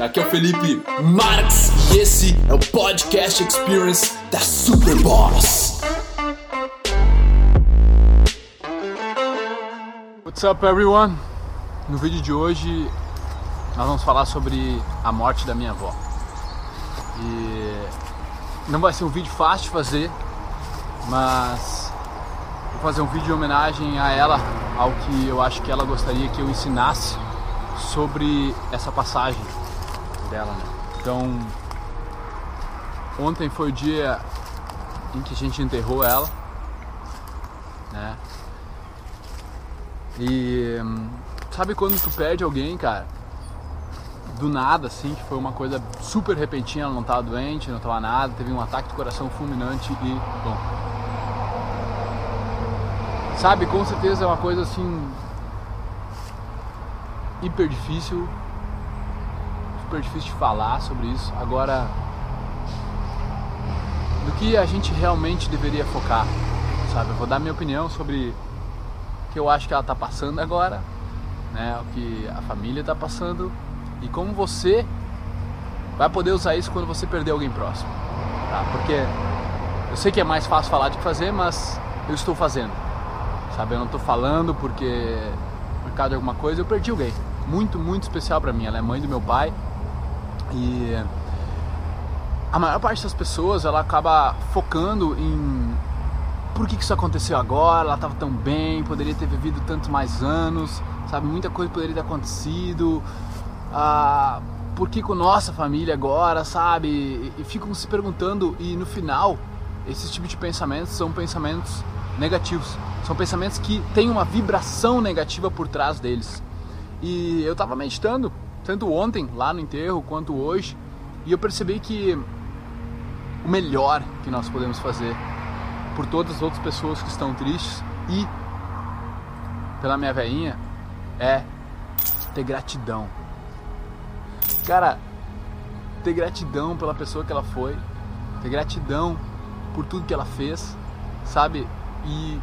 Aqui é o Felipe Marx e esse é o Podcast Experience da Super Boss. What's up, everyone? No vídeo de hoje nós vamos falar sobre a morte da minha avó. E não vai ser um vídeo fácil de fazer, mas vou fazer um vídeo em homenagem a ela, ao que eu acho que ela gostaria que eu ensinasse sobre essa passagem dela. Né? Então, ontem foi o dia em que a gente enterrou ela, né? E sabe quando tu perde alguém, cara? Do nada, assim, que foi uma coisa super repentina, ela não estava doente, não estava nada, teve um ataque de coração fulminante e, bom. Sabe, com certeza é uma coisa assim hiper difícil, super difícil de falar sobre isso. Agora, do que a gente realmente deveria focar, sabe? Eu vou dar minha opinião sobre o que eu acho que ela está passando agora, né? O que a família está passando e como você vai poder usar isso quando você perder alguém próximo, tá? Porque eu sei que é mais fácil falar do que fazer, mas eu estou fazendo, sabe? Eu não estou falando porque por causa de alguma coisa eu perdi alguém muito, muito especial para mim. Ela é mãe do meu pai e a maior parte das pessoas ela acaba focando em por que, que isso aconteceu agora, ela estava tão bem, poderia ter vivido tantos mais anos, sabe? Muita coisa poderia ter acontecido. Ah, por que com nossa família agora, sabe? E, e ficam se perguntando e no final esses tipos de pensamentos são pensamentos negativos. São pensamentos que têm uma vibração negativa por trás deles. E eu estava meditando, tanto ontem lá no enterro quanto hoje, e eu percebi que o melhor que nós podemos fazer por todas as outras pessoas que estão tristes e pela minha veinha é ter gratidão. Cara, ter gratidão pela pessoa que ela foi, ter gratidão por tudo que ela fez, sabe? E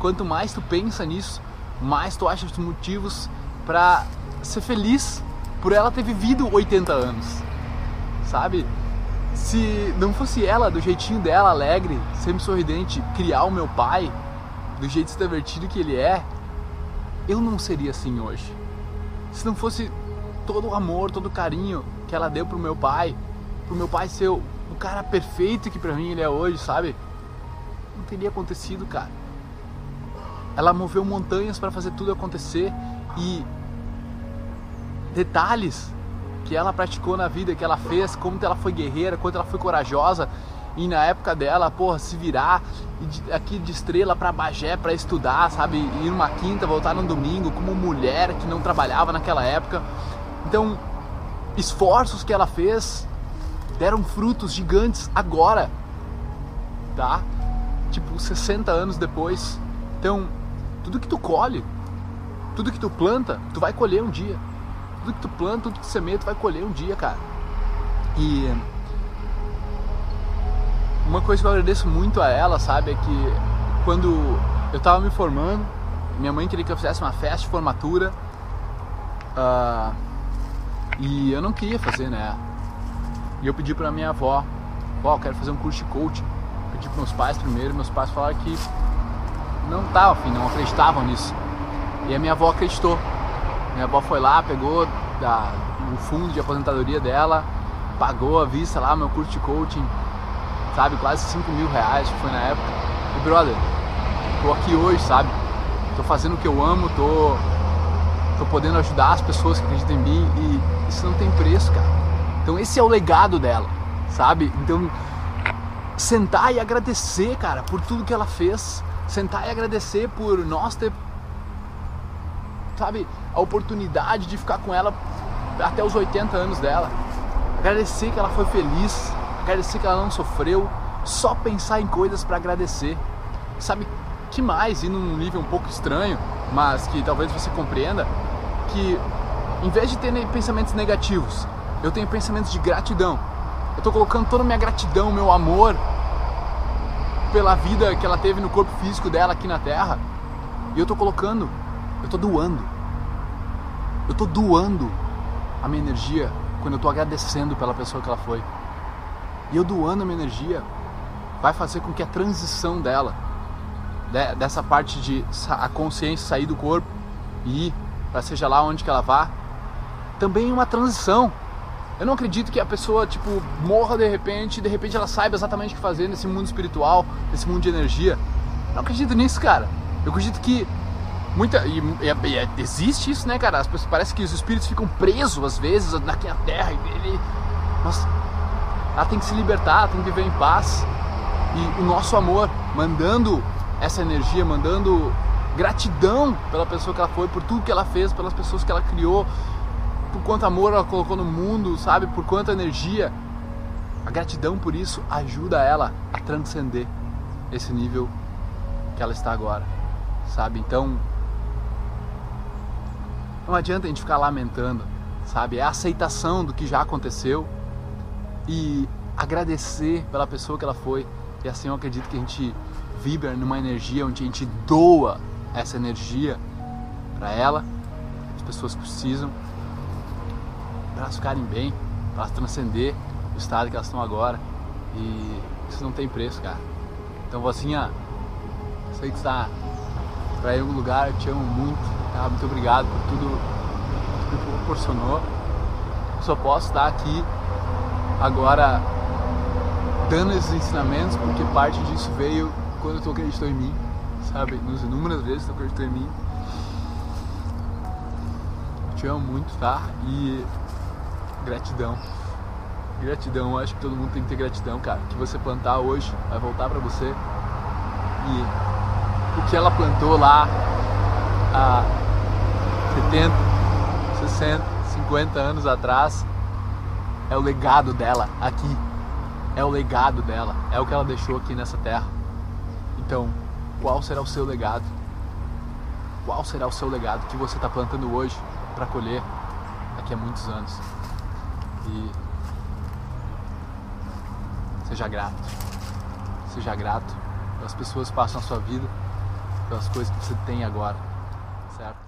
quanto mais tu pensa nisso, mais tu achas motivos para ser feliz por ela ter vivido 80 anos, sabe? Se não fosse ela, do jeitinho dela, alegre, sempre sorridente, criar o meu pai do jeito extrovertido que ele é, eu não seria assim hoje. Se não fosse todo o amor, todo o carinho que ela deu pro meu pai, pro meu pai ser o, cara perfeito que pra mim ele é hoje, sabe? Não teria acontecido, cara. Ela moveu montanhas para fazer tudo acontecer e detalhes que ela praticou na vida, que ela fez, como ela foi guerreira, quanto ela foi corajosa e na época dela, porra, se virar aqui de estrela para Bagé para estudar, sabe, ir numa quinta, voltar num domingo, como mulher que não trabalhava naquela época. Então, esforços que ela fez deram frutos gigantes agora, tá? Tipo, 60 anos depois. Então, tudo que tu colhe, tudo que tu planta, tu vai colher um dia tudo que tu planta, tudo que tu semeia, tu vai colher um dia, cara. E uma coisa que eu agradeço muito a ela, sabe, é que quando eu tava me formando, minha mãe queria que eu fizesse uma festa de formatura uh, e eu não queria fazer, né? E eu pedi pra minha avó, ó, eu quero fazer um curso de coaching. Pedi pros meus pais primeiro, meus pais falaram que não tava afim, não acreditavam nisso. E a minha avó acreditou. Minha avó foi lá, pegou da, o fundo de aposentadoria dela, pagou a vista lá, meu curso de coaching, sabe, quase 5 mil reais, que foi na época. E brother, tô aqui hoje, sabe? Tô fazendo o que eu amo, tô, tô podendo ajudar as pessoas que acreditam em mim e isso não tem preço, cara. Então esse é o legado dela, sabe? Então sentar e agradecer, cara, por tudo que ela fez. Sentar e agradecer por nós ter sabe, a oportunidade de ficar com ela até os 80 anos dela. Agradecer que ela foi feliz, agradecer que ela não sofreu, só pensar em coisas para agradecer. Sabe que mais, e num nível um pouco estranho, mas que talvez você compreenda, que em vez de ter pensamentos negativos, eu tenho pensamentos de gratidão. Eu estou colocando toda a minha gratidão, meu amor pela vida que ela teve no corpo físico dela aqui na Terra. E eu estou colocando eu estou doando. Eu estou doando a minha energia quando eu tô agradecendo pela pessoa que ela foi. E eu doando a minha energia vai fazer com que a transição dela, dessa parte de a consciência sair do corpo e ir para seja lá onde que ela vá, também uma transição. Eu não acredito que a pessoa tipo morra de repente e de repente ela saiba exatamente o que fazer nesse mundo espiritual, nesse mundo de energia. Eu não acredito nisso, cara. Eu acredito que muita e, e, e, existe isso, né, cara? As pessoas parece que os espíritos ficam presos às vezes aqui na Terra ele, mas ela tem que se libertar, tem que viver em paz. E o nosso amor, mandando essa energia, mandando gratidão pela pessoa que ela foi, por tudo que ela fez, pelas pessoas que ela criou, por quanto amor ela colocou no mundo, sabe? Por quanta energia. A gratidão por isso ajuda ela a transcender esse nível que ela está agora, sabe? Então, não adianta a gente ficar lamentando, sabe? É a aceitação do que já aconteceu e agradecer pela pessoa que ela foi. E assim eu acredito que a gente vibra numa energia onde a gente doa essa energia para ela, as pessoas precisam, para elas ficarem bem, para elas transcender o estado que elas estão agora. E isso não tem preço, cara. Então, Vocinha, sei que está para ir em algum lugar, eu te amo muito, tá? Muito obrigado por tudo, que me proporcionou. Só posso estar aqui agora dando esses ensinamentos porque parte disso veio quando tu acreditou em mim, sabe? Nos inúmeras vezes tu acreditou em mim. Te amo muito, tá? E gratidão. Gratidão, acho que todo mundo tem que ter gratidão, cara. Que você plantar hoje vai voltar para você. E o que ela plantou lá há 70, 60, 50 anos atrás é o legado dela aqui. É o legado dela, é o que ela deixou aqui nessa terra. Então, qual será o seu legado? Qual será o seu legado que você está plantando hoje para colher daqui a muitos anos? E seja grato. Seja grato pelas pessoas que passam a sua vida, pelas coisas que você tem agora, certo?